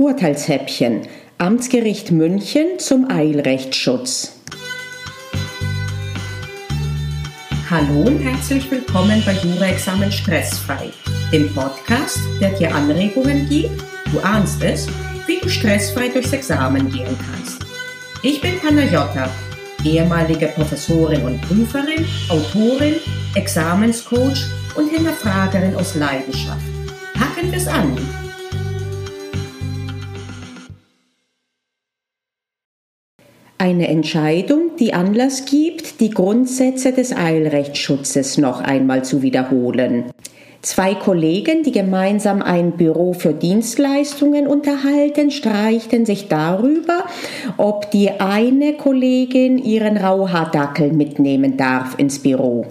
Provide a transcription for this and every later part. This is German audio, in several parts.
Urteilshäppchen. Amtsgericht München zum Eilrechtsschutz. Hallo und herzlich willkommen bei Jura-Examen Stressfrei, dem Podcast, der dir Anregungen gibt, du ahnst es, wie du stressfrei durchs Examen gehen kannst. Ich bin Panayota, ehemalige Professorin und Prüferin, Autorin, Examenscoach und Hinterfragerin aus Leidenschaft. Packen wir's an! Eine Entscheidung, die Anlass gibt, die Grundsätze des Eilrechtsschutzes noch einmal zu wiederholen. Zwei Kollegen, die gemeinsam ein Büro für Dienstleistungen unterhalten, streichten sich darüber, ob die eine Kollegin ihren Rauhaardackel mitnehmen darf ins Büro.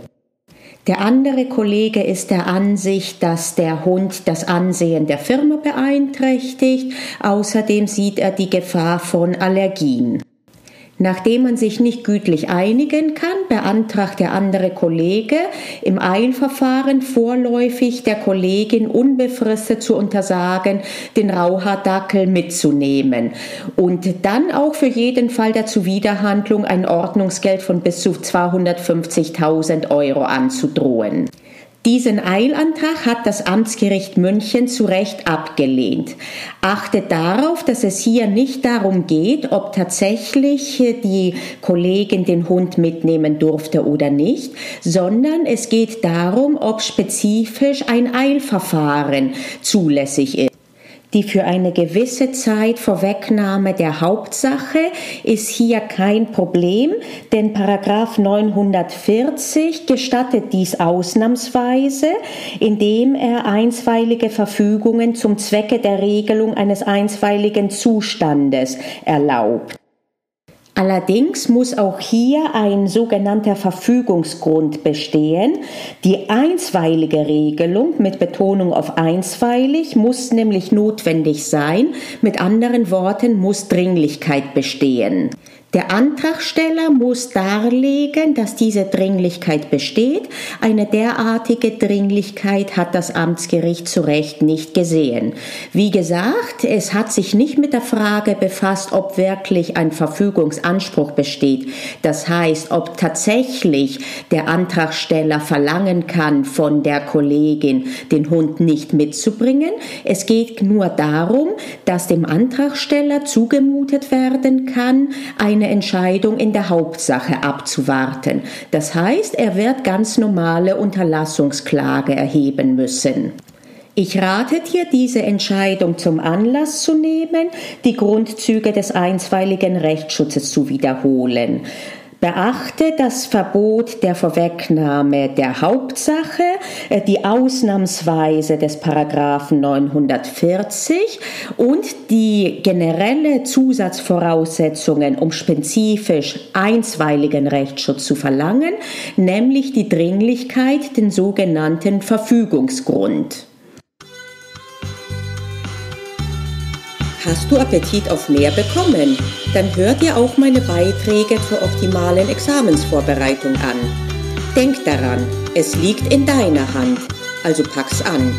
Der andere Kollege ist der Ansicht, dass der Hund das Ansehen der Firma beeinträchtigt. Außerdem sieht er die Gefahr von Allergien. Nachdem man sich nicht gütlich einigen kann, beantragt der andere Kollege im Eilverfahren vorläufig der Kollegin unbefristet zu untersagen, den Rauhaardackel mitzunehmen und dann auch für jeden Fall der Zuwiderhandlung ein Ordnungsgeld von bis zu 250.000 Euro anzudrohen. Diesen Eilantrag hat das Amtsgericht München zu Recht abgelehnt. Achtet darauf, dass es hier nicht darum geht, ob tatsächlich die Kollegin den Hund mitnehmen durfte oder nicht, sondern es geht darum, ob spezifisch ein Eilverfahren zulässig ist. Die für eine gewisse Zeit Vorwegnahme der Hauptsache ist hier kein Problem, denn Paragraph 940 gestattet dies ausnahmsweise, indem er einstweilige Verfügungen zum Zwecke der Regelung eines einstweiligen Zustandes erlaubt. Allerdings muss auch hier ein sogenannter Verfügungsgrund bestehen. Die einstweilige Regelung mit Betonung auf einstweilig muss nämlich notwendig sein. Mit anderen Worten muss Dringlichkeit bestehen. Der Antragsteller muss darlegen, dass diese Dringlichkeit besteht. Eine derartige Dringlichkeit hat das Amtsgericht zu Recht nicht gesehen. Wie gesagt, es hat sich nicht mit der Frage befasst, ob wirklich ein Verfügungsanspruch besteht. Das heißt, ob tatsächlich der Antragsteller verlangen kann, von der Kollegin den Hund nicht mitzubringen. Es geht nur darum, dass dem Antragsteller zugemutet werden kann, ein eine Entscheidung in der Hauptsache abzuwarten. Das heißt, er wird ganz normale Unterlassungsklage erheben müssen. Ich rate dir, diese Entscheidung zum Anlass zu nehmen, die Grundzüge des einstweiligen Rechtsschutzes zu wiederholen. Beachte das Verbot der Vorwegnahme der Hauptsache, äh, die Ausnahmsweise des Paragraphen 940 und die generelle Zusatzvoraussetzungen, um spezifisch einstweiligen Rechtsschutz zu verlangen, nämlich die Dringlichkeit, den sogenannten Verfügungsgrund. Hast du Appetit auf mehr bekommen? Dann hör dir auch meine Beiträge zur optimalen Examensvorbereitung an. Denk daran, es liegt in deiner Hand, also pack's an.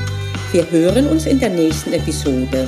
Wir hören uns in der nächsten Episode.